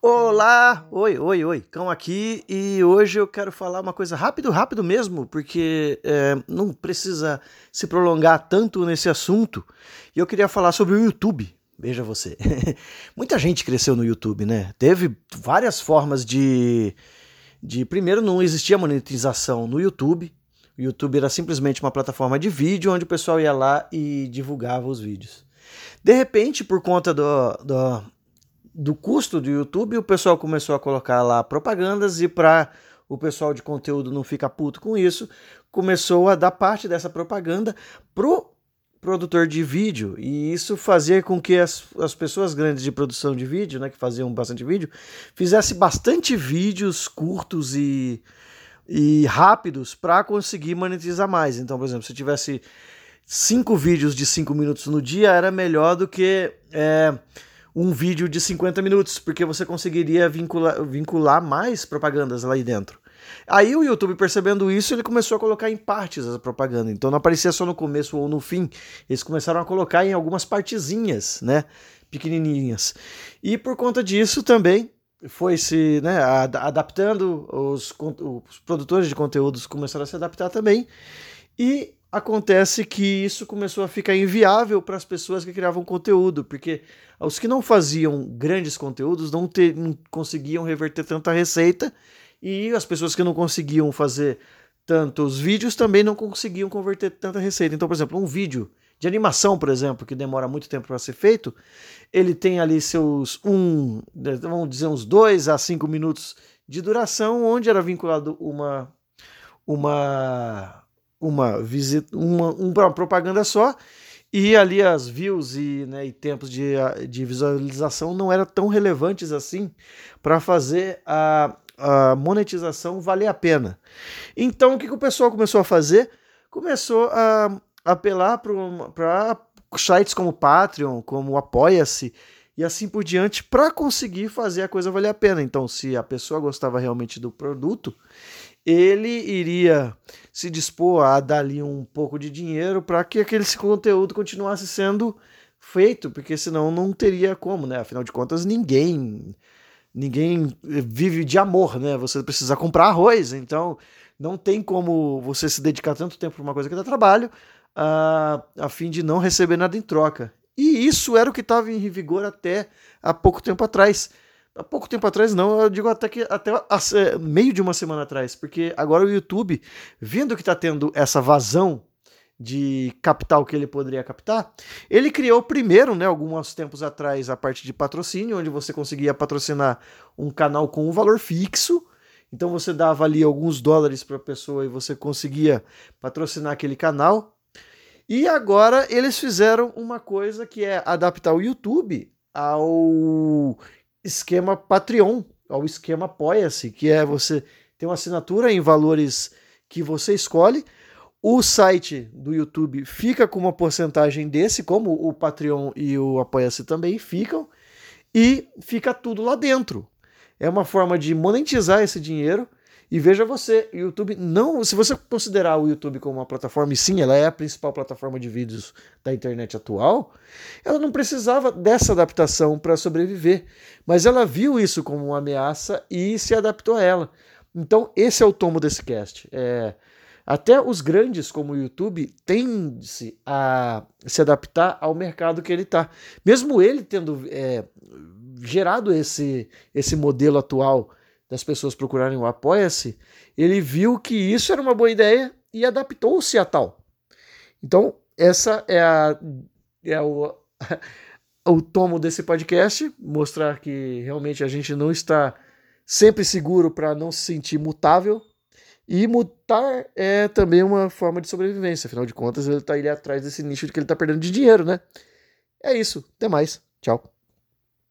Olá! Oi, oi, oi, Cão aqui e hoje eu quero falar uma coisa rápido, rápido mesmo, porque é, não precisa se prolongar tanto nesse assunto. E eu queria falar sobre o YouTube. Veja você. Muita gente cresceu no YouTube, né? Teve várias formas de. de primeiro, não existia monetização no YouTube. O YouTube era simplesmente uma plataforma de vídeo onde o pessoal ia lá e divulgava os vídeos. De repente, por conta do, do do custo do YouTube, o pessoal começou a colocar lá propagandas e para o pessoal de conteúdo não ficar puto com isso, começou a dar parte dessa propaganda pro produtor de vídeo e isso fazia com que as, as pessoas grandes de produção de vídeo, né, que faziam bastante vídeo, fizesse bastante vídeos curtos e, e rápidos para conseguir monetizar mais. Então, por exemplo, se tivesse cinco vídeos de cinco minutos no dia, era melhor do que é, um vídeo de 50 minutos, porque você conseguiria vincular, vincular mais propagandas lá dentro. Aí o YouTube, percebendo isso, ele começou a colocar em partes essa propaganda. Então não aparecia só no começo ou no fim. Eles começaram a colocar em algumas partezinhas, né? Pequenininhas. E por conta disso também foi se né, adaptando, os, os produtores de conteúdos começaram a se adaptar também. E Acontece que isso começou a ficar inviável para as pessoas que criavam conteúdo, porque os que não faziam grandes conteúdos não, ter, não conseguiam reverter tanta receita e as pessoas que não conseguiam fazer tantos vídeos também não conseguiam converter tanta receita. Então, por exemplo, um vídeo de animação, por exemplo, que demora muito tempo para ser feito, ele tem ali seus um, vamos dizer, uns dois a cinco minutos de duração, onde era vinculado uma uma uma visita, uma, uma propaganda só, e ali as views e, né, e tempos de, de visualização não eram tão relevantes assim para fazer a, a monetização valer a pena. Então o que, que o pessoal começou a fazer? Começou a apelar para sites como Patreon, como Apoia-se e assim por diante para conseguir fazer a coisa valer a pena. Então, se a pessoa gostava realmente do produto, ele iria se dispor a dar ali um pouco de dinheiro para que aquele conteúdo continuasse sendo feito, porque senão não teria como, né? Afinal de contas, ninguém ninguém vive de amor, né? Você precisa comprar arroz, então não tem como você se dedicar tanto tempo para uma coisa que dá trabalho a, a fim de não receber nada em troca. E isso era o que estava em vigor até há pouco tempo atrás há pouco tempo atrás, não, eu digo até que até meio de uma semana atrás, porque agora o YouTube, vendo que está tendo essa vazão de capital que ele poderia captar, ele criou primeiro, né, alguns tempos atrás, a parte de patrocínio, onde você conseguia patrocinar um canal com um valor fixo. Então você dava ali alguns dólares para a pessoa e você conseguia patrocinar aquele canal. E agora eles fizeram uma coisa que é adaptar o YouTube ao esquema Patreon, ao esquema Apoia-se, que é você ter uma assinatura em valores que você escolhe. O site do YouTube fica com uma porcentagem desse, como o Patreon e o Apoia-se também ficam, e fica tudo lá dentro. É uma forma de monetizar esse dinheiro e veja você, o YouTube não, se você considerar o YouTube como uma plataforma, e sim, ela é a principal plataforma de vídeos da internet atual, ela não precisava dessa adaptação para sobreviver, mas ela viu isso como uma ameaça e se adaptou a ela. Então, esse é o tomo desse cast. É, até os grandes, como o YouTube, tendem-se a se adaptar ao mercado que ele está. Mesmo ele tendo é, gerado esse, esse modelo atual das pessoas procurarem o Apoia-se, ele viu que isso era uma boa ideia e adaptou-se a tal. Então, essa é, a, é o, o tomo desse podcast, mostrar que realmente a gente não está sempre seguro para não se sentir mutável. E mutar é também uma forma de sobrevivência, afinal de contas, ele está ali atrás desse nicho de que ele está perdendo de dinheiro, né? É isso, até mais, tchau.